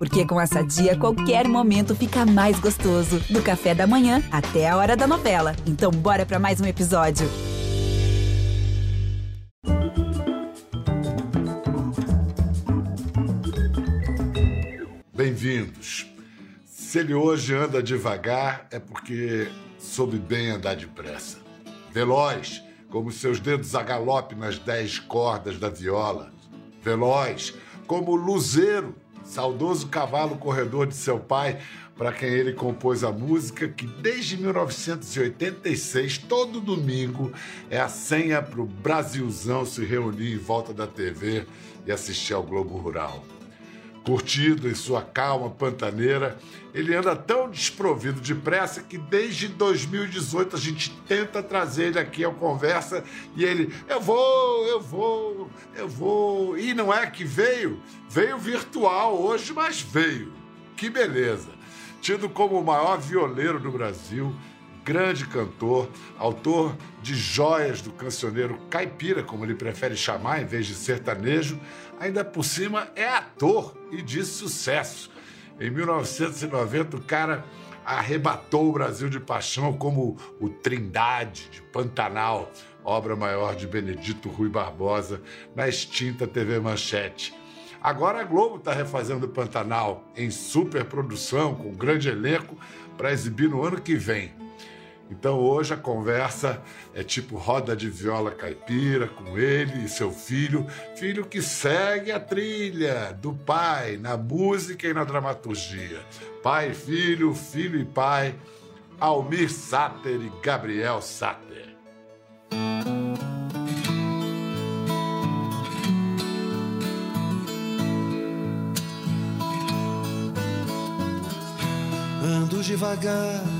Porque com essa dia, qualquer momento fica mais gostoso. Do café da manhã até a hora da novela. Então, bora para mais um episódio. Bem-vindos. Se ele hoje anda devagar, é porque soube bem andar depressa. Veloz, como seus dedos a galope nas dez cordas da viola. Veloz, como o luzeiro, saudoso cavalo corredor de seu pai, para quem ele compôs a música que desde 1986, todo domingo, é a senha para o Brasilzão se reunir em volta da TV e assistir ao Globo Rural. Curtido em sua calma pantaneira, ele anda tão desprovido de pressa que desde 2018 a gente tenta trazer ele aqui ao conversa e ele, eu vou, eu vou, eu vou. E não é que veio? Veio virtual hoje, mas veio. Que beleza! Tido como o maior violeiro do Brasil, grande cantor, autor de joias do cancioneiro caipira, como ele prefere chamar, em vez de sertanejo, ainda por cima é ator e de sucesso. Em 1990, o cara arrebatou o Brasil de paixão como o Trindade de Pantanal, obra maior de Benedito Rui Barbosa, na extinta TV Manchete. Agora a Globo está refazendo Pantanal em superprodução, com grande elenco, para exibir no ano que vem. Então hoje a conversa é tipo roda de viola caipira com ele e seu filho, filho que segue a trilha do pai na música e na dramaturgia. Pai, filho, filho e pai, Almir Sater e Gabriel Sater. Ando devagar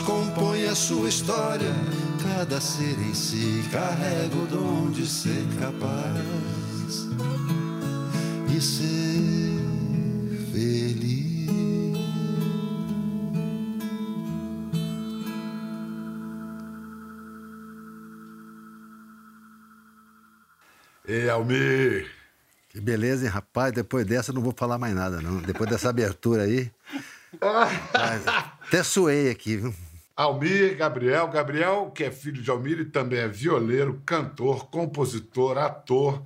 compõe a sua história. Cada ser em si carrega o dom de ser capaz e ser feliz. Ei, Almir! Que beleza, hein, rapaz? Depois dessa eu não vou falar mais nada, não. Depois dessa abertura aí. Mas até suei aqui, viu? Almir Gabriel. Gabriel, que é filho de Almir e também é violeiro, cantor, compositor, ator.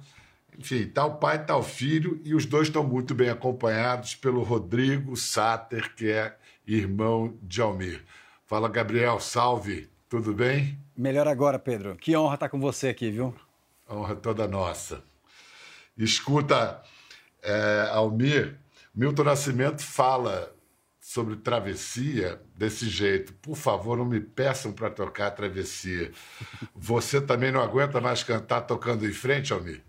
Enfim, tal tá pai, tal tá filho, e os dois estão muito bem acompanhados pelo Rodrigo Sater, que é irmão de Almir. Fala, Gabriel, salve, tudo bem? Melhor agora, Pedro. Que honra estar com você aqui, viu? Honra toda nossa. Escuta, é, Almir, Milton Nascimento fala sobre travessia desse jeito. Por favor, não me peçam para tocar travessia. Você também não aguenta mais cantar tocando em frente, Almir?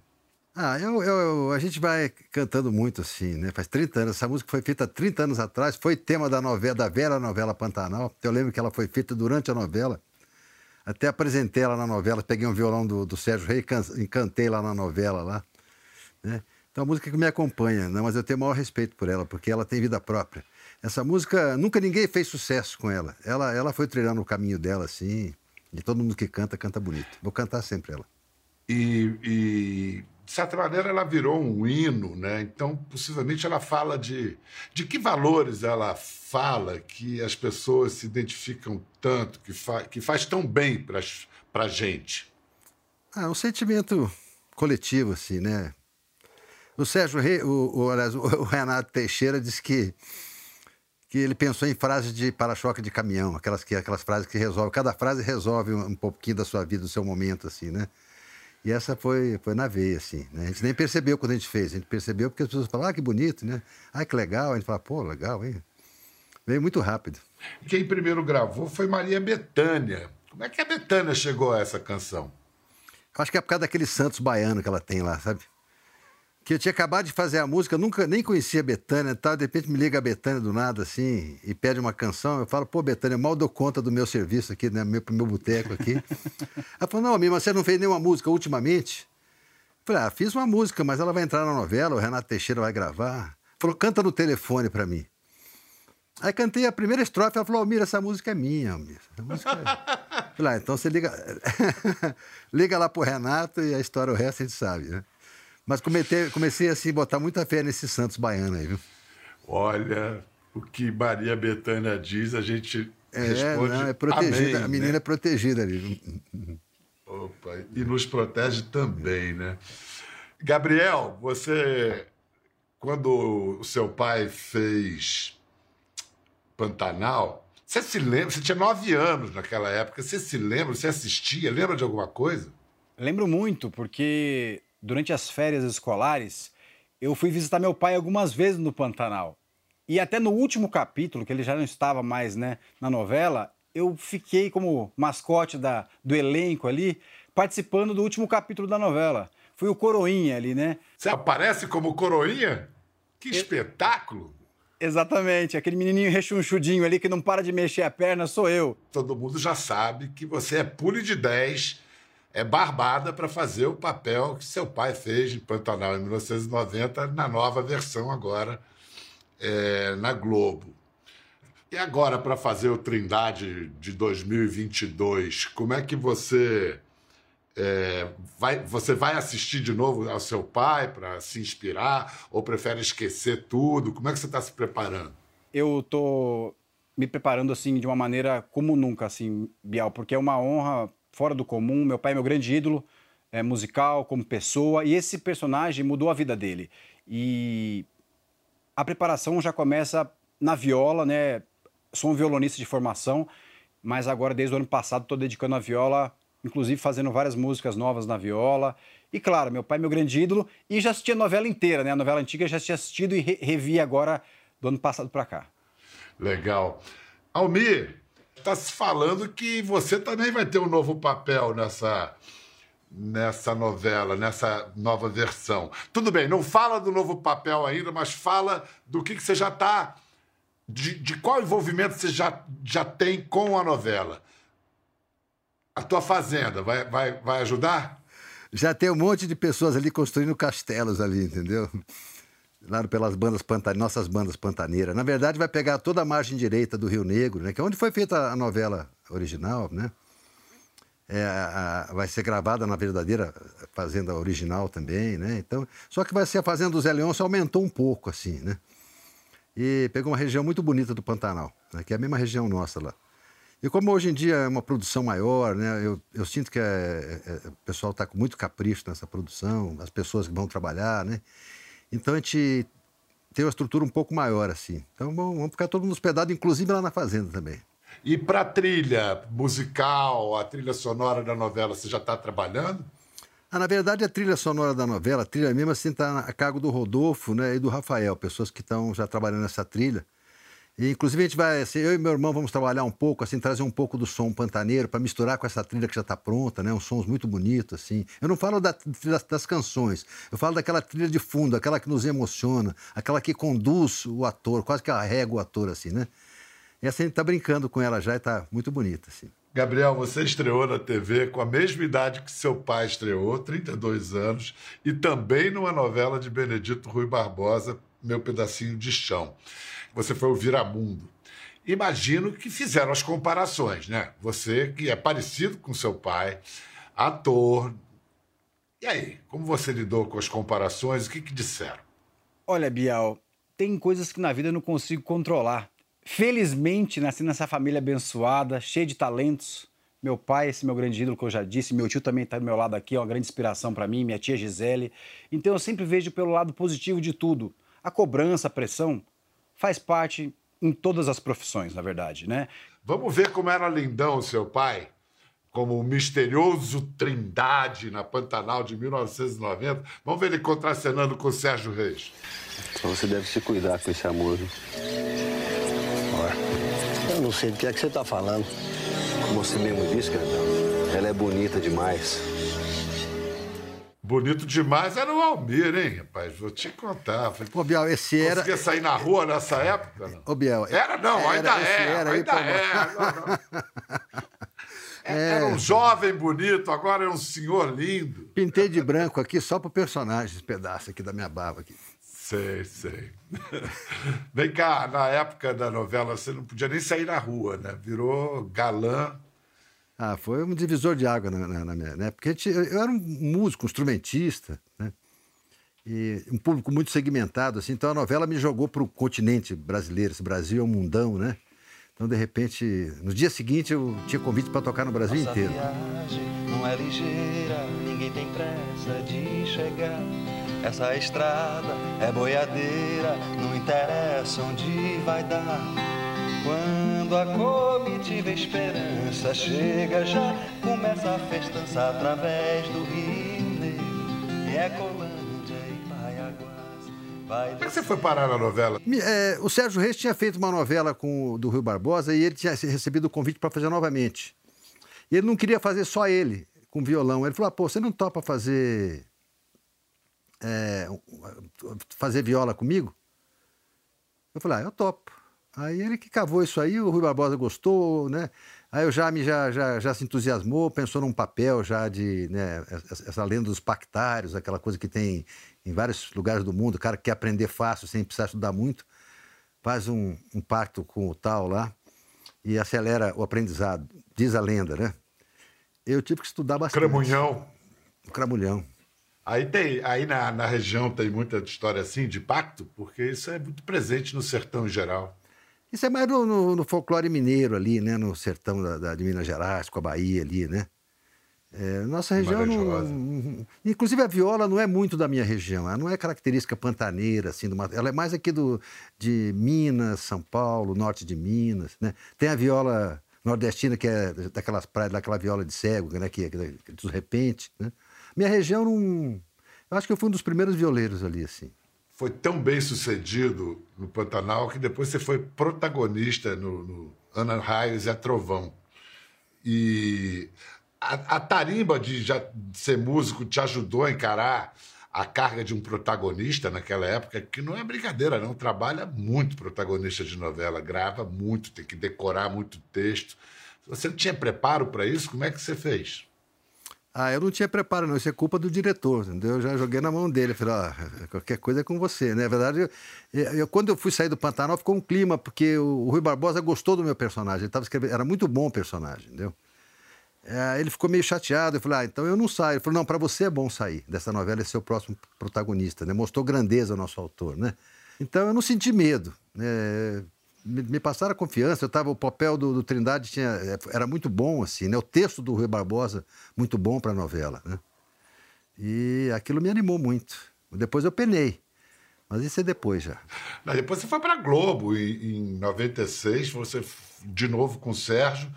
Ah, eu, eu, a gente vai cantando muito assim, né? Faz 30 anos. Essa música foi feita 30 anos atrás, foi tema da novela, da velha novela Pantanal. Eu lembro que ela foi feita durante a novela. Até apresentei ela na novela, peguei um violão do, do Sérgio Rei e cantei lá na novela lá. Né? Então a música que me acompanha, né? mas eu tenho o maior respeito por ela, porque ela tem vida própria. Essa música, nunca ninguém fez sucesso com ela. Ela, ela foi trilhando o caminho dela, assim, e todo mundo que canta, canta bonito. Vou cantar sempre ela. E, e de certa maneira, ela virou um hino, né? Então, possivelmente, ela fala de, de que valores ela fala que as pessoas se identificam tanto, que, fa, que faz tão bem para a gente. Ah, um sentimento coletivo, assim, né? O Sérgio Rei, o, o, o Renato Teixeira disse que, que ele pensou em frases de para-choque de caminhão, aquelas, que, aquelas frases que resolvem, cada frase resolve um, um pouquinho da sua vida, do seu momento, assim, né? E essa foi, foi na veia, assim. Né? A gente nem percebeu quando a gente fez, a gente percebeu porque as pessoas falavam, ah, que bonito, né? Ah, que legal. A gente fala, pô, legal, hein? Veio muito rápido. Quem primeiro gravou foi Maria Bethânia. Como é que a Bethânia chegou a essa canção? Acho que é por causa daquele Santos baiano que ela tem lá, sabe? Que eu tinha acabado de fazer a música, nunca nem conhecia a Betânia e tal, de repente me liga a Betânia do nada assim e pede uma canção, eu falo, pô, Betânia, mal dou conta do meu serviço aqui, né, meu, pro meu boteco aqui. ela falou, não, mas você não fez nenhuma música ultimamente? Eu falei, ah, fiz uma música, mas ela vai entrar na novela, o Renato Teixeira vai gravar. Falou, canta no telefone para mim. Aí cantei a primeira estrofe, ela falou, Almir, essa música é minha, Almir. Essa música é... Falei, ah, então você liga... liga lá pro Renato e a história, o resto a gente sabe, né? Mas comecei, comecei a botar muita fé nesse Santos baiano aí, viu? Olha, o que Maria Bethânia diz, a gente é, responde. Não, é protegida, amém, a menina né? é protegida ali. Opa, e nos protege também, né? Gabriel, você, quando o seu pai fez Pantanal, você se lembra? Você tinha nove anos naquela época, você se lembra? Você assistia? Lembra de alguma coisa? Lembro muito, porque durante as férias escolares, eu fui visitar meu pai algumas vezes no Pantanal. E até no último capítulo, que ele já não estava mais né, na novela, eu fiquei como mascote da, do elenco ali, participando do último capítulo da novela. Fui o Coroinha ali, né? Você aparece como Coroinha? Que espetáculo! Exatamente, aquele menininho rechonchudinho ali que não para de mexer a perna sou eu. Todo mundo já sabe que você é pule de 10 é barbada para fazer o papel que seu pai fez em Pantanal em 1990, na nova versão agora é, na Globo. E agora, para fazer o Trindade de 2022, como é que você. É, vai, você vai assistir de novo ao seu pai para se inspirar ou prefere esquecer tudo? Como é que você está se preparando? Eu estou me preparando assim de uma maneira como nunca, assim, Bial, porque é uma honra fora do comum. Meu pai é meu grande ídolo é, musical, como pessoa, e esse personagem mudou a vida dele. E a preparação já começa na viola, né? Sou um violonista de formação, mas agora, desde o ano passado, estou dedicando a viola, inclusive fazendo várias músicas novas na viola. E claro, meu pai é meu grande ídolo e já assisti a novela inteira, né? A novela antiga já tinha assistido e re revi agora do ano passado para cá. Legal. Almir, está se falando que você também vai ter um novo papel nessa nessa novela, nessa nova versão. Tudo bem, não fala do novo papel ainda, mas fala do que, que você já está. De, de, qual envolvimento você já, já tem com a novela. A tua fazenda vai, vai, vai ajudar? Já tem um monte de pessoas ali construindo castelos ali, entendeu? Lá pelas bandas pantaneiras, nossas bandas pantaneiras. Na verdade, vai pegar toda a margem direita do Rio Negro, né? Que é onde foi feita a novela original, né? É, a, vai ser gravada na verdadeira fazenda original também, né? Então, só que vai ser a fazenda do Zé Leôncio aumentou um pouco, assim, né? E pegou uma região muito bonita do Pantanal, né? que é a mesma região nossa lá. E como hoje em dia é uma produção maior, né? Eu, eu sinto que é, é, é o pessoal está com muito capricho nessa produção, as pessoas que vão trabalhar, né? Então a gente tem uma estrutura um pouco maior assim. Então vamos ficar todo mundo hospedado, inclusive lá na fazenda também. E para a trilha musical, a trilha sonora da novela, você já está trabalhando? Ah, na verdade, a trilha sonora da novela, a trilha mesmo assim está a cargo do Rodolfo né, e do Rafael, pessoas que estão já trabalhando nessa trilha. E, inclusive, a gente vai, assim, eu e meu irmão vamos trabalhar um pouco, assim, trazer um pouco do som pantaneiro para misturar com essa trilha que já está pronta, né? Uns sons muito bonitos, assim. Eu não falo da, das, das, canções, eu falo daquela trilha de fundo, aquela que nos emociona, aquela que conduz o ator, quase que arrega o ator, assim, né? E assim, a gente está brincando com ela já e está muito bonita, assim. Gabriel, você estreou na TV com a mesma idade que seu pai estreou, 32 anos, e também numa novela de Benedito Rui Barbosa, Meu Pedacinho de Chão. Você foi o Viramundo. Imagino que fizeram as comparações, né? Você que é parecido com seu pai, ator. E aí, como você lidou com as comparações? O que, que disseram? Olha, Bial, tem coisas que na vida eu não consigo controlar. Felizmente, nasci nessa família abençoada, cheia de talentos. Meu pai, esse meu grande ídolo que eu já disse, meu tio também está do meu lado aqui, é uma grande inspiração para mim, minha tia Gisele. Então eu sempre vejo pelo lado positivo de tudo. A cobrança, a pressão, faz parte em todas as profissões, na verdade, né? Vamos ver como era lindão seu pai? Como o misterioso Trindade na Pantanal de 1990. Vamos ver ele contracenando com o Sérgio Reis. Então você deve se cuidar com esse amor. Eu não sei do que é que você está falando. Como você mesmo disse, Grandão, ela é bonita demais. Bonito demais era o Almir, hein, rapaz? Vou te contar. Falei, Ô, Biel, esse era. Conseguia sair na rua nessa época? Não? Ô, Biel. Era, não, era, ainda é. Era, ainda é. Não, é. Era um jovem bonito, agora é um senhor lindo. Pintei de branco aqui só pro personagem, esse pedaço aqui da minha barba aqui. Sei, sei. Vem cá, na época da novela você não podia nem sair na rua, né? Virou galã. Ah, foi um divisor de água na, na, na minha, né? Porque eu, eu era um músico, um instrumentista, né? E um público muito segmentado, assim. Então a novela me jogou para o continente brasileiro. Esse Brasil é um mundão, né? Então, de repente, no dia seguinte eu tinha convite para tocar no Brasil Nossa inteiro. Viagem não é ligeira, ninguém tem pressa de chegar. Essa estrada é boiadeira, não interessa onde vai dar. Quando a comitiva esperança chega já, começa a festança através do Rio Negro. E é Colândia e Baiaguás. Vai Como é que você foi parar na novela? É, o Sérgio Reis tinha feito uma novela com o do Rio Barbosa e ele tinha recebido o convite para fazer novamente. E ele não queria fazer só ele, com violão. Ele falou: ah, pô, você não topa fazer. é, fazer viola comigo? Eu falei: ah, eu topo. Aí ele que cavou isso aí, o Rui Barbosa gostou, né? Aí o Jaime já, já, já se entusiasmou, pensou num papel já de, né, essa lenda dos pactários, aquela coisa que tem em vários lugares do mundo, o cara que quer aprender fácil, sem precisar estudar muito, faz um, um pacto com o tal lá e acelera o aprendizado, diz a lenda, né? Eu tive que estudar bastante. Cramunhão. O Cramulhão. Aí, tem, aí na, na região tem muita história assim de pacto, porque isso é muito presente no sertão em geral. Isso é mais no, no- no folclore mineiro ali, né? No sertão da, da- de Minas Gerais, com a Bahia ali, né? É, nossa região não, Inclusive a viola não é muito da minha região. Ela não é característica pantaneira, assim, ela é mais aqui do, de Minas, São Paulo, norte de Minas, né? Tem a viola nordestina, que é daquelas praias, daquela viola de cego, né? Que, que, dos repente, né? Minha região não... Eu acho que eu fui um dos primeiros violeiros ali, assim. Foi tão bem sucedido no Pantanal que depois você foi protagonista no, no Ana Raios e a Trovão. E a, a tarimba de já ser músico te ajudou a encarar a carga de um protagonista naquela época, que não é brincadeira, não. Trabalha muito protagonista de novela, grava muito, tem que decorar muito texto. Você não tinha preparo para isso? Como é que você fez? Ah, eu não tinha preparo, não. Isso é culpa do diretor, entendeu? Eu já joguei na mão dele. Falei, ó, qualquer coisa é com você, né? Na verdade, eu, eu- quando eu fui sair do Pantanal, ficou um clima, porque o, o Rui Barbosa gostou do meu personagem. Ele tava escrevendo, era muito bom o personagem, entendeu? É, ele ficou meio chateado. Eu falei, ah, então eu não saio. Ele falou, não, para você é bom sair dessa novela, é ser o próximo protagonista, né? Mostrou grandeza ao nosso autor, né? Então eu não senti medo, né? Me, me passaram a confiança. Eu tava, o papel do, do Trindade tinha, é, era muito bom, assim, né? O texto do Rui Barbosa, muito bom para a novela, né? E aquilo me animou muito. Depois eu penei. Mas isso é depois já. Não, depois você foi para Globo em, em 96, você de novo com o Sérgio.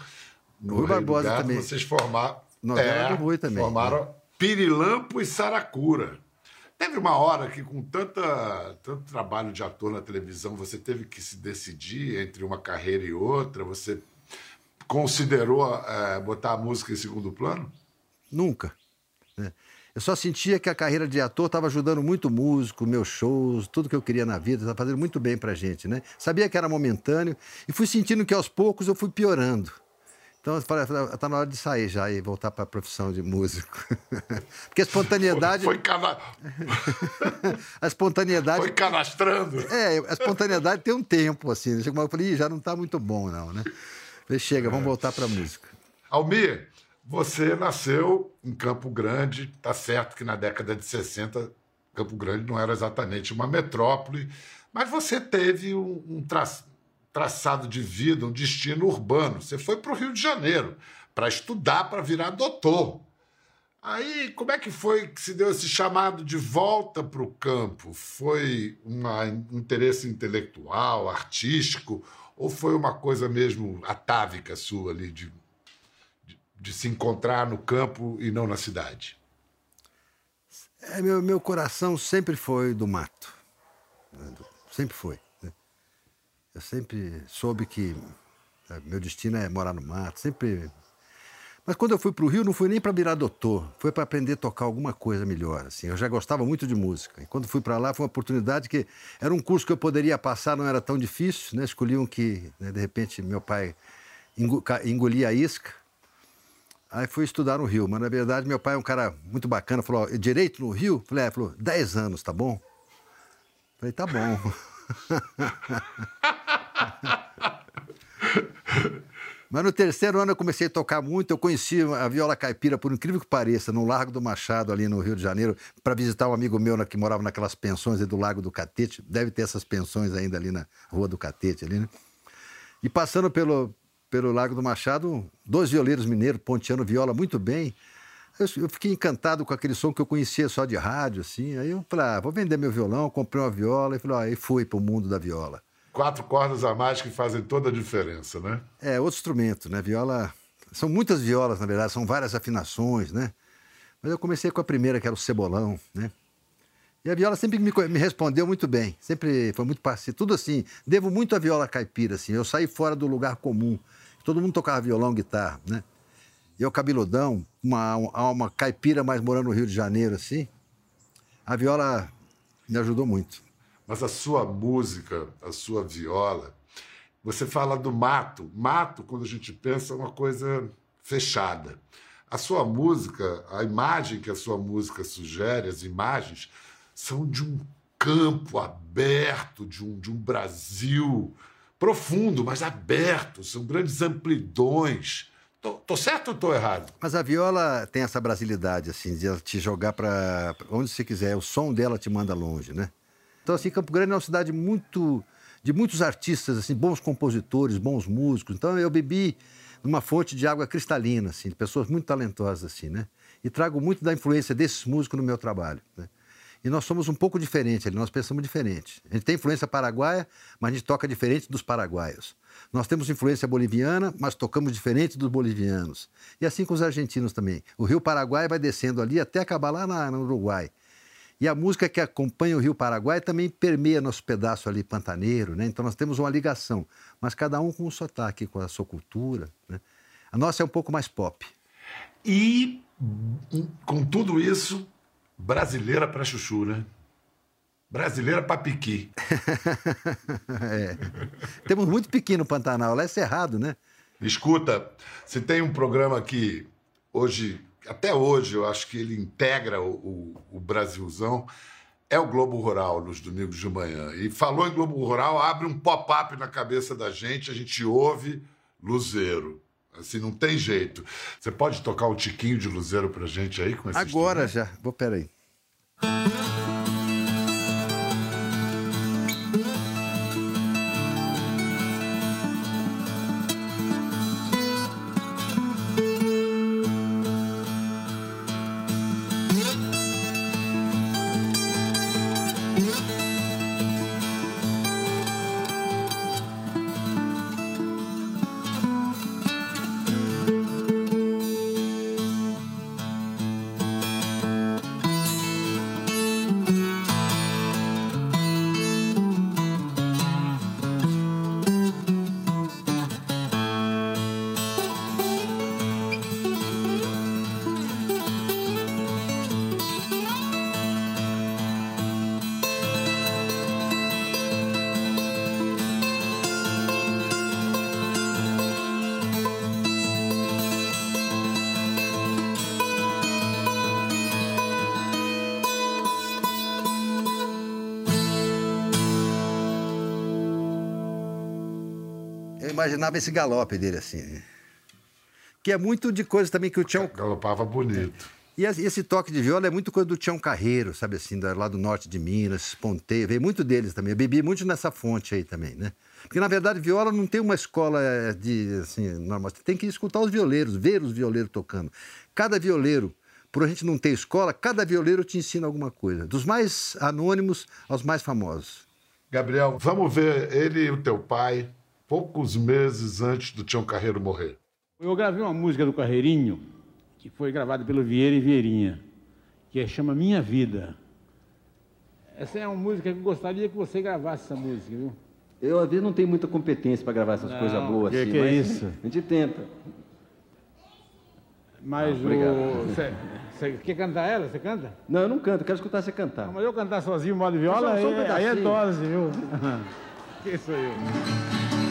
No Rui Rei Barbosa Gado, também. Vocês formaram. Novela do Rui também, Formaram Pirilampo e Saracura. Teve uma hora que, com tanta, tanto trabalho de ator na televisão, você teve que se decidir entre uma carreira e outra? Você considerou é, botar a música em segundo plano? Nunca. Né? Eu só sentia que a carreira de ator estava ajudando muito músico, meus shows, tudo que eu queria na vida, estava fazendo muito bem pra gente, né? Sabia que era momentâneo e fui sentindo que aos poucos eu fui piorando. Então eu falei, tá na hora de sair já e voltar para a profissão de músico. Porque a espontaneidade. Foi, foi cana... a espontaneidade. Foi canastrando. É, a espontaneidade tem um tempo, assim. Chegou uma eu falei, já não está muito bom, não, né? Falei, chega, vamos voltar para a música. Almir, você nasceu em Campo Grande, tá certo que na década de 60 Campo Grande não era exatamente uma metrópole, mas você teve um, um traço traçado de vida, um destino urbano. Você foi para o Rio de Janeiro para estudar, para virar doutor. Aí, como é que foi que se deu esse chamado de volta para o campo? Foi um interesse intelectual, artístico, ou foi uma coisa mesmo atávica sua ali, de, de, de se encontrar no campo e não na cidade? É, meu, meu coração sempre foi do mato. Sempre foi. Eu sempre soube que sabe, meu destino é morar no mato, sempre. Mas quando eu fui para o Rio, não fui nem para virar doutor, foi para aprender a tocar alguma coisa melhor. Assim. Eu já gostava muito de música. E quando fui para lá, foi uma oportunidade que era um curso que eu poderia passar, não era tão difícil. Né? Escolhi um que, né, de repente, meu pai engolia a isca. Aí fui estudar no Rio, mas na verdade meu pai é um cara muito bacana, falou, direito no Rio? Falei, é, falou, 10 anos, tá bom? Falei, tá bom. Mas no terceiro ano eu comecei a tocar muito. Eu conheci a viola caipira, por incrível que pareça, no Largo do Machado, ali no Rio de Janeiro, para visitar um amigo meu que morava naquelas pensões do Lago do Catete. Deve ter essas pensões ainda ali na Rua do Catete, ali, né? E passando pelo, pelo Lago do Machado, dois violeiros mineiros ponteando viola muito bem. Eu, eu, fiquei encantado com aquele som que eu conhecia só de rádio, assim. Aí eu falei, ah, vou vender meu violão, comprei uma viola e falei, ah, e fui para o mundo da viola. Quatro cordas a mais que fazem toda a diferença, né? É, outro instrumento, né? Viola. São muitas violas, na verdade, são várias afinações, né? Mas eu comecei com a primeira, que era o cebolão, né? E a viola sempre me, me respondeu muito bem, sempre foi muito parceiro. Tudo assim, devo muito à viola caipira, assim. Eu saí fora do lugar comum. Todo mundo tocava violão, guitarra, né? eu cabeludão, uma alma caipira, mas morando no Rio de Janeiro, assim, a viola me ajudou muito. Mas a sua música, a sua viola, você fala do mato. Mato, quando a gente pensa, é uma coisa fechada. A sua música, a imagem que a sua música sugere, as imagens, são de um campo aberto, de um, de um Brasil profundo, mas aberto, são grandes amplidões. Tô, tô, certo ou tô errado? Mas a viola tem essa brasilidade, assim, de ela te jogar para onde você quiser. O som dela te manda longe, né? Então, assim, Campo Grande é uma cidade muito de muitos artistas, assim, bons compositores, bons músicos. Então, eu bebi numa fonte de água cristalina, assim, de pessoas muito talentosas, assim, né? E trago muito da influência desses músicos no meu trabalho, né? E nós somos um pouco diferentes, nós pensamos diferente. A gente tem influência paraguaia, mas a gente toca diferente dos paraguaios. Nós temos influência boliviana, mas tocamos diferente dos bolivianos. E assim com os argentinos também. O Rio Paraguai vai descendo ali até acabar lá na, no Uruguai. E a música que acompanha o Rio Paraguai também permeia nosso pedaço ali pantaneiro, né? Então nós temos uma ligação, mas cada um com o sotaque, com a sua cultura. Né? A nossa é um pouco mais pop. E com tudo isso, brasileira para chuchu, né? Brasileira para piqui. é. Temos muito piqui no Pantanal, lá é cerrado, né? Escuta, se tem um programa que hoje, até hoje, eu acho que ele integra o, o, o Brasilzão, é o Globo Rural nos domingos de manhã. E falou em Globo Rural, abre um pop-up na cabeça da gente, a gente ouve Luzeiro. Assim, não tem jeito. Você pode tocar um tiquinho de Luzeiro pra gente aí com esse Agora já. Vou, peraí. Imaginava esse galope dele assim. Que é muito de coisa também que o Tião. Galopava bonito. E esse toque de viola é muito coisa do Tião Carreiro, sabe assim, lá do norte de Minas, Ponteio, veio muito deles também. Eu bebi muito nessa fonte aí também, né? Porque, na verdade, viola não tem uma escola de, assim, normal. Você tem que escutar os violeiros, ver os violeiros tocando. Cada violeiro, por a gente não ter escola, cada violeiro te ensina alguma coisa. Dos mais anônimos aos mais famosos. Gabriel, vamos ver ele e o teu pai, poucos meses antes do Tião Carreiro morrer. Eu gravei uma música do Carreirinho, que foi gravada pelo Vieira e Vieirinha, que é, chama Minha Vida. Essa é uma música que eu gostaria que você gravasse essa música, viu? Eu, às vezes, não tenho muita competência para gravar essas Não, coisas boas que assim, que é mas isso? a gente tenta. Mas Ah, obrigado. o. Você, quer cantar ela? Você canta? Não, eu não canto, quero escutar você cantar. Não, mas eu cantar sozinho, modo viola, Só- só um aí, aí é dose, viu? Quem sou eu?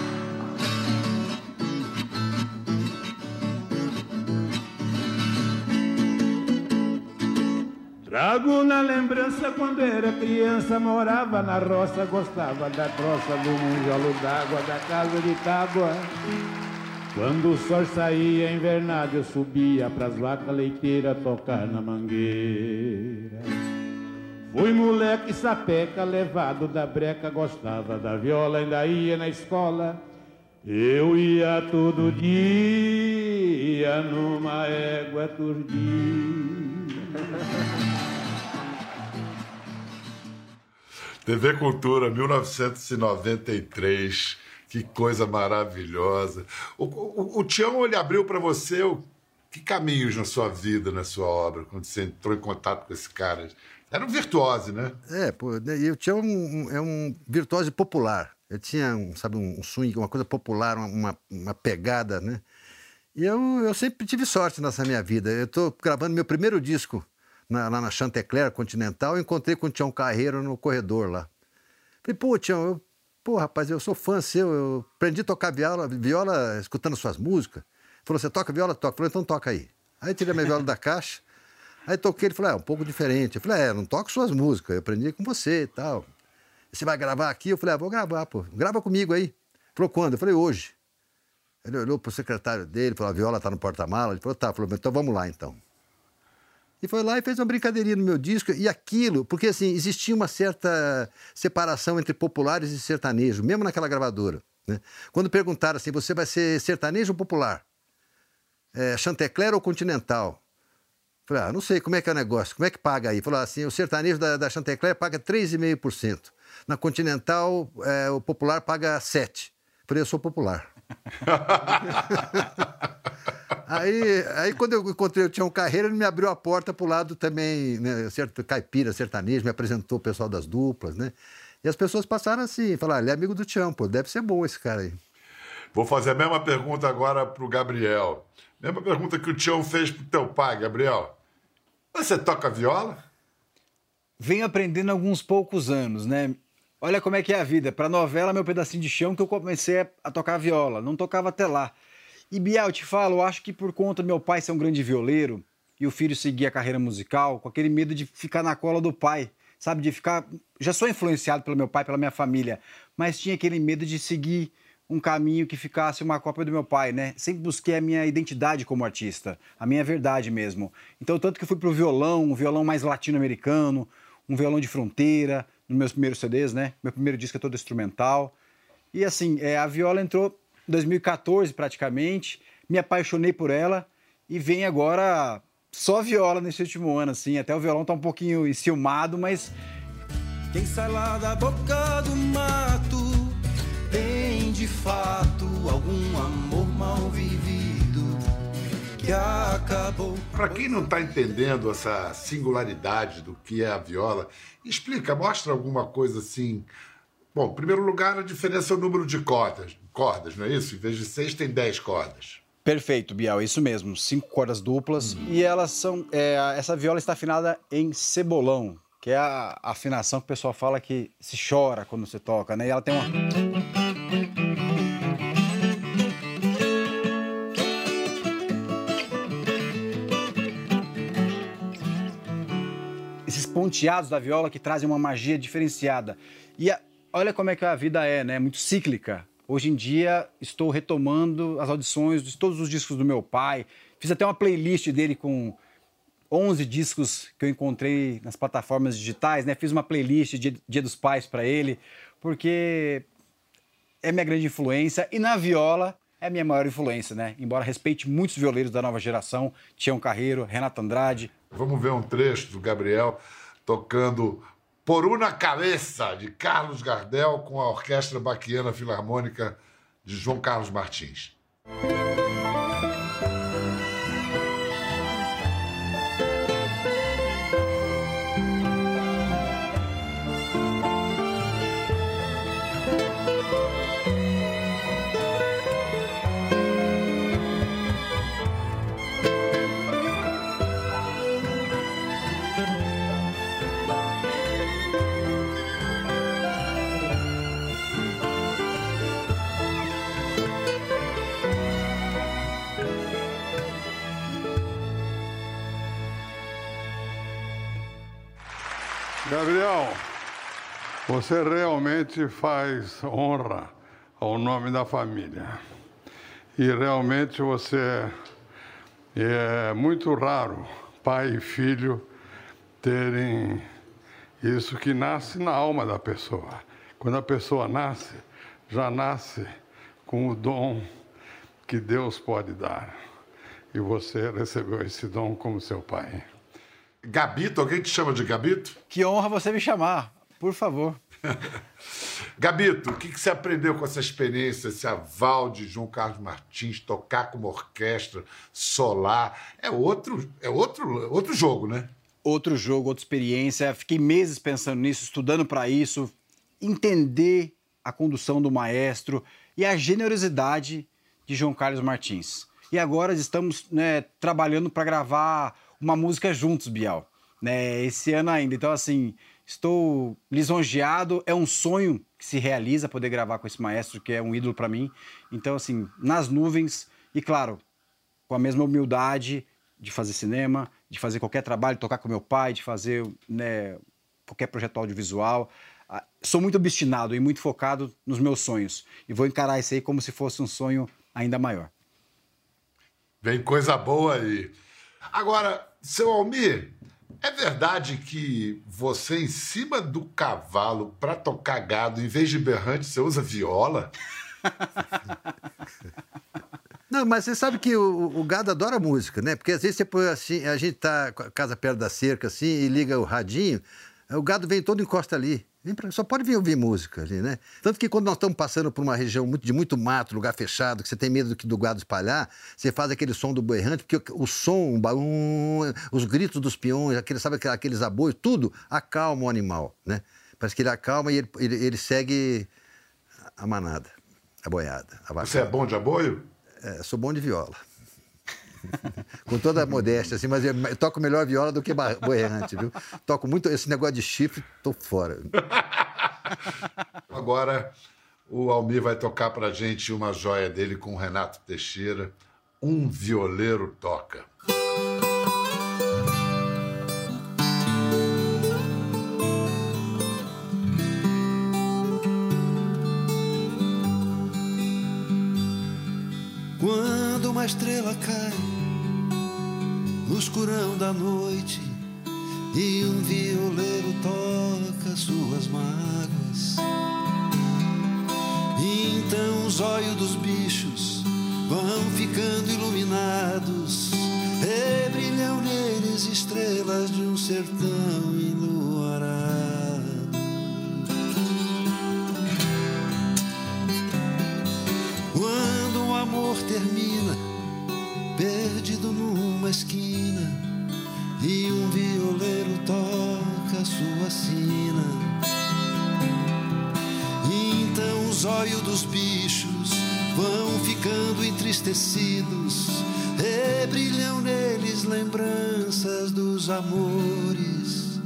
Trago na lembrança quando era criança, morava na roça, gostava da troça, do munjolo d'água, da casa de tábua. Quando o sol saía invernado, eu subia pras vacas leiteiras tocar na mangueira. Fui moleque sapeca, levado da breca, gostava da viola, ainda ia na escola. Eu ia todo dia numa égua turdinha. TV Cultura, 1993. Que coisa maravilhosa. O, o, o Tião, ele abriu para você o, que caminhos na sua vida, na sua obra, quando você entrou em contato com esse cara? Era um virtuose, né? É, pô, né, e o Tião é um, é um virtuose popular. Ele tinha, um, sabe, um swing, uma coisa popular, uma, uma pegada, né? E eu, eu sempre tive sorte nessa minha vida. Eu estou gravando meu primeiro disco na, lá na Chantecler Continental, eu encontrei com o Tião Carreiro no corredor lá. Falei, pô, Tião, eu, pô, rapaz, eu sou fã seu, eu aprendi a tocar viola, viola escutando suas músicas. Ele falou, você toca viola? Toca. Falei, então toca aí. Aí tirei minha viola da caixa, aí toquei, ele falou, é, um pouco diferente. Eu falei, é, não toco suas músicas, eu aprendi com você e tal. Você vai gravar aqui? Eu falei, ah, vou gravar, pô. Grava comigo aí. Ele falou, quando? Eu falei, hoje. Ele olhou pro secretário dele, falou, a viola tá no porta-mala. Ele falou, tá. Falou, então vamos lá, então. E foi lá e fez uma brincadeirinha no meu disco. E aquilo, porque assim, existia uma certa separação entre populares e sertanejo, mesmo naquela gravadora. Né? Quando perguntaram assim, você vai ser sertanejo ou popular? É, Chantecler ou Continental? Falei, ah, não sei, como é que é o negócio? Como é que paga aí? Falou assim, o sertanejo da, da Chantecler paga 3,5%. Na Continental, é, o popular paga 7%. Falei, eu sou popular. Aí, aí quando eu encontrei o Tião Carreira, ele me abriu a porta pro lado também, né, certo, caipira, sertanejo, me apresentou o pessoal das duplas, né? E as pessoas passaram assim, falaram, ele é amigo do Tião, pô, deve ser bom esse cara aí. Vou fazer a mesma pergunta agora pro Gabriel. Mesma pergunta que o Tião fez pro teu pai, Gabriel. Você toca viola? Venho aprendendo há alguns poucos anos, né? Olha como é que é a vida. Para novela, meu pedacinho de chão, que eu comecei a tocar viola. Não tocava até lá. E Bial, eu te falo, eu acho que por conta do meu pai ser um grande violeiro e o filho seguir a carreira musical, com aquele medo de ficar na cola do pai, sabe? De ficar. Já sou influenciado pelo meu pai, pela minha família, mas tinha aquele medo de seguir um caminho que ficasse uma cópia do meu pai, né? Sempre busquei a minha identidade como artista, a minha verdade mesmo. Então, tanto que fui pro violão, um violão mais latino-americano, um violão de fronteira, nos meus primeiros CDs, né? Meu primeiro disco é todo instrumental. E assim, é, a viola entrou em 2014 praticamente, me apaixonei por ela e vem agora só viola nesse último ano, assim. Até o violão tá um pouquinho enciumado, mas. Quem sai lá da boca do mato tem de fato algum amor mal vivido que acabou. Para quem não está entendendo essa singularidade do que é a viola, explica, mostra alguma coisa assim. Bom, em primeiro lugar, a diferença é o número de cordas, cordas, não é isso? Em vez de seis, tem dez cordas. Perfeito, Bial, isso mesmo. Cinco cordas duplas. E elas são. é, essa viola está afinada em cebolão, que é a afinação que o pessoal fala que se chora quando você toca, né? E ela tem uma. Esses ponteados da viola que trazem uma magia diferenciada. E a- olha como é que a vida é, né? Muito cíclica. hoje em dia estou retomando as audições de todos os discos do meu pai. Fiz até uma playlist dele com 11 discos que eu encontrei nas plataformas digitais, né? Fiz uma playlist de Dia dos Pais para ele, porque é minha grande influência e na viola é minha maior influência, né? Embora respeite muitos violeiros da nova geração, Tião Carreiro, Renato Andrade. Vamos ver um trecho do Gabriel tocando Por Una Cabeça, de Carlos Gardel, com a Orquestra Baquiana Filarmônica de João Carlos Martins. Gabriel, você realmente faz honra ao nome da família. E realmente você é muito raro pai e filho terem isso que nasce na alma da pessoa. Quando a pessoa nasce, já nasce com o dom que Deus pode dar. E você recebeu esse dom como seu pai. Gabito, alguém te chama de Gabito? Que honra você me chamar, por favor. Gabito, o que, que você aprendeu com essa experiência, esse aval de João Carlos Martins, tocar com uma orquestra solar? É outro, é outro, outro jogo, né? Outro jogo, outra experiência. Fiquei meses pensando nisso, estudando para isso, entender a condução do maestro e a generosidade de João Carlos Martins. E agora estamos né, trabalhando para gravar uma música juntos, Bial. Né, esse ano ainda. Então, assim, estou lisonjeado. É um sonho que se realiza poder gravar com esse maestro, que é um ídolo para mim. Então, assim, nas nuvens e, claro, com a mesma humildade de fazer cinema, de fazer qualquer trabalho, tocar com meu pai, de fazer né, qualquer projeto audiovisual. Ah, sou muito obstinado e muito focado nos meus sonhos. E vou encarar isso aí como se fosse um sonho ainda maior. Vem coisa boa aí. Agora, seu Almir, é verdade que você, em cima do cavalo, para tocar gado, em vez de berrante, você usa viola? Não, mas você sabe que o, o, gado adora música, né? Porque às vezes você põe assim, a gente tá com a casa perto da cerca assim e liga o radinho, o gado vem todo encosta ali. Só pode vir ouvir música ali, né? Tanto que quando nós estamos passando por uma região muito, de muito mato, lugar fechado, que você tem medo do, do gado espalhar, você faz aquele som do berrante, porque o, o som, o baum, os gritos dos peões, aquele, sabe aqueles aboios, tudo acalma o animal, né? Parece que ele acalma e ele, ele, ele segue a manada, a boiada. A Você é bom de aboio? É, sou bom de viola. Com toda a modéstia, assim, mas eu toco melhor viola do que boerrante, viu? Toco muito esse negócio de chifre, tô fora. Agora o Almir vai tocar pra gente uma joia dele com o Renato Teixeira. Um violeiro toca. Quando uma estrela cai no escurão da noite e um violeiro toca suas mágoas. E então os olhos dos bichos vão ficando iluminados e brilham neles estrelas de um sertão enluarado. Quando o amor termina, perdido numa esquina e um violeiro toca sua sina. E então os olhos dos bichos vão ficando entristecidos e brilham neles lembranças dos amores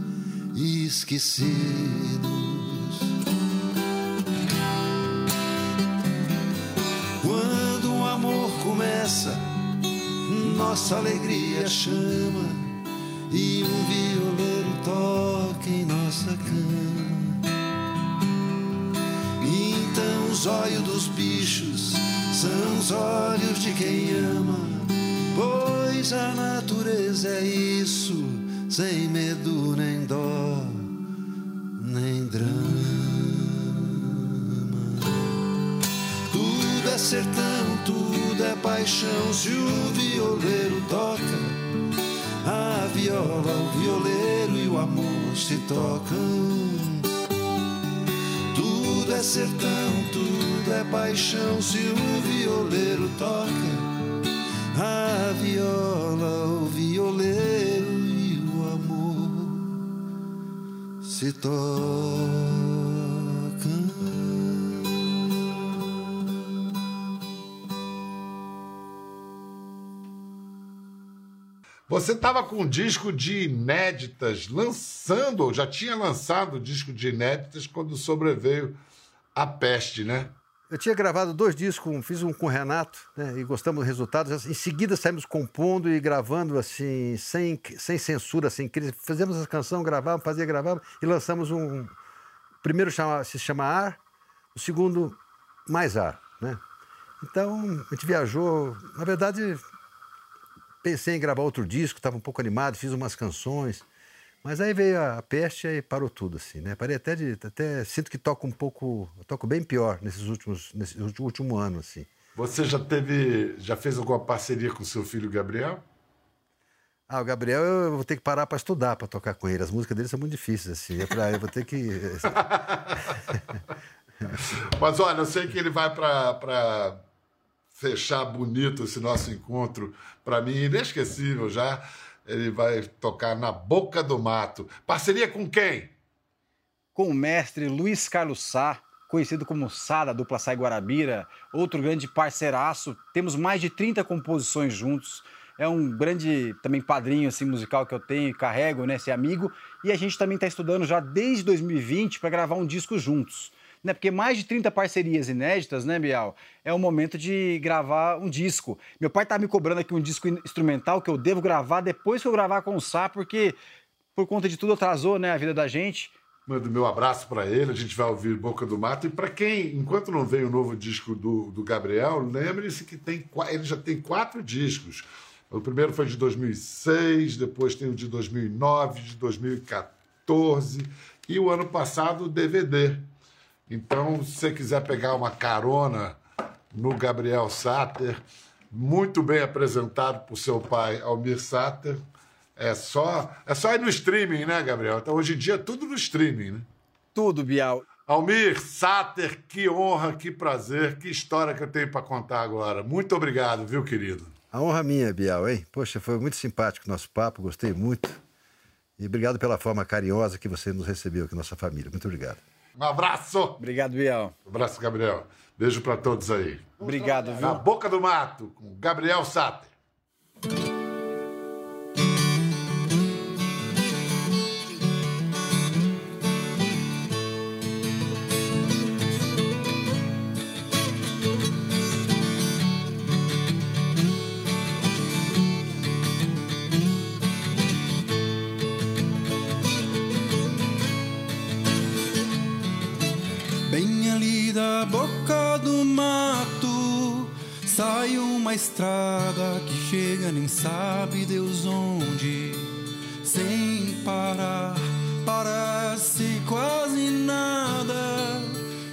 esquecidos. Quando o amor começa, nossa alegria chama e um violeiro toca em nossa cama. E então os os olhos dos bichos são os olhos de quem ama, pois a natureza é isso, sem medo nem dó, sertão, tudo é paixão, se o violeiro toca, a viola, o violeiro e o amor se tocam. Tudo é sertão, tudo é paixão se o violeiro toca. A viola, o violeiro e o amor se tocam. Você estava com um disco de inéditas, lançando, ou já tinha lançado o disco de inéditas quando sobreveio a peste, né? Eu tinha gravado dois discos, fiz um com o Renato, né, e gostamos do resultado. Em seguida saímos compondo e gravando assim, sem, sem censura, sem crise. Fizemos a canção, gravávamos, fazia, gravávamos e lançamos um. O primeiro chama, se chama Ar, o segundo Mais Ar, né? Então, a gente viajou. Na verdade, pensei em gravar outro disco, estava um pouco animado, fiz umas canções. Mas aí veio a peste e parou tudo, assim, né? Parei até de. Até sinto que toco um pouco. toco bem pior nesses últimos. nesse último ano, assim. Você já teve. já fez alguma parceria com seu filho Gabriel? Ah, o Gabriel eu vou ter que parar para estudar para tocar com ele. As músicas dele são muito difíceis, assim. É pra, eu vou ter que. Mas olha, eu sei que ele vai para fechar bonito esse nosso encontro. Para mim, inesquecível já. Ele vai tocar na Boca do Mato. Parceria com quem? Com o mestre Luiz Carlos Sá, conhecido como Sá da dupla Sai Guarabira, outro grande parceiraço. Temos mais de 30 composições juntos. É um grande também padrinho assim musical que eu tenho e carrego, né, esse amigo. E a gente também está estudando já desde 2020 para gravar um disco juntos né? Porque mais de 30 parcerias inéditas, né, Bial? É o momento de gravar um disco. Meu pai tá me cobrando aqui um disco instrumental que eu devo gravar depois que eu gravar com o Sá, porque por conta de tudo atrasou, né, a vida da gente. Mando meu abraço para ele, a gente vai ouvir Boca do Mato. E para quem, enquanto não veio o novo disco do, do Gabriel, lembre-se que tem, ele já tem quatro discos. O primeiro foi de 2006, depois tem o de 2009, de 2014 e o ano passado o DVD. Então, se você quiser pegar uma carona no Gabriel Satter, muito bem apresentado por seu pai, Almir Satter, é só, é só ir no streaming, né, Gabriel? Então, hoje em dia, tudo no streaming, né? Tudo, Bial. Almir Satter, que honra, que prazer, que história que eu tenho para contar agora. Muito obrigado, viu, querido? A honra minha, Bial, hein? Poxa, foi muito simpático o nosso papo, gostei muito. E obrigado pela forma carinhosa que você nos recebeu aqui, nossa família. Muito obrigado. Um abraço. Obrigado, Biel. Um abraço, Gabriel. Beijo para todos aí. Obrigado, viu? Na Boca do Mato, com Gabriel Satter. Quase nada,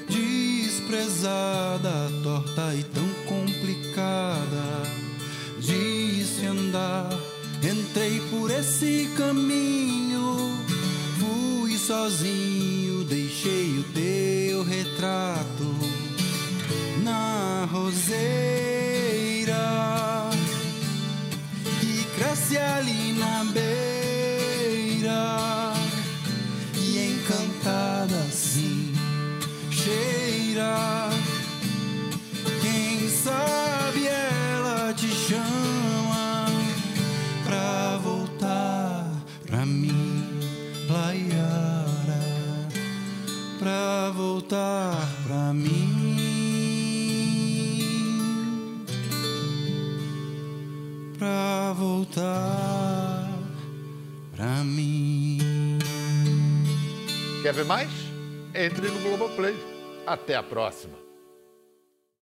desprezada, torta e tão complicada de se andar. Entrei por esse caminho, fui sozinho, deixei o teu retrato na roseira que cresce ali voltar pra mim, pra voltar pra mim. Quer ver mais? Entre no Globoplay. Até a próxima.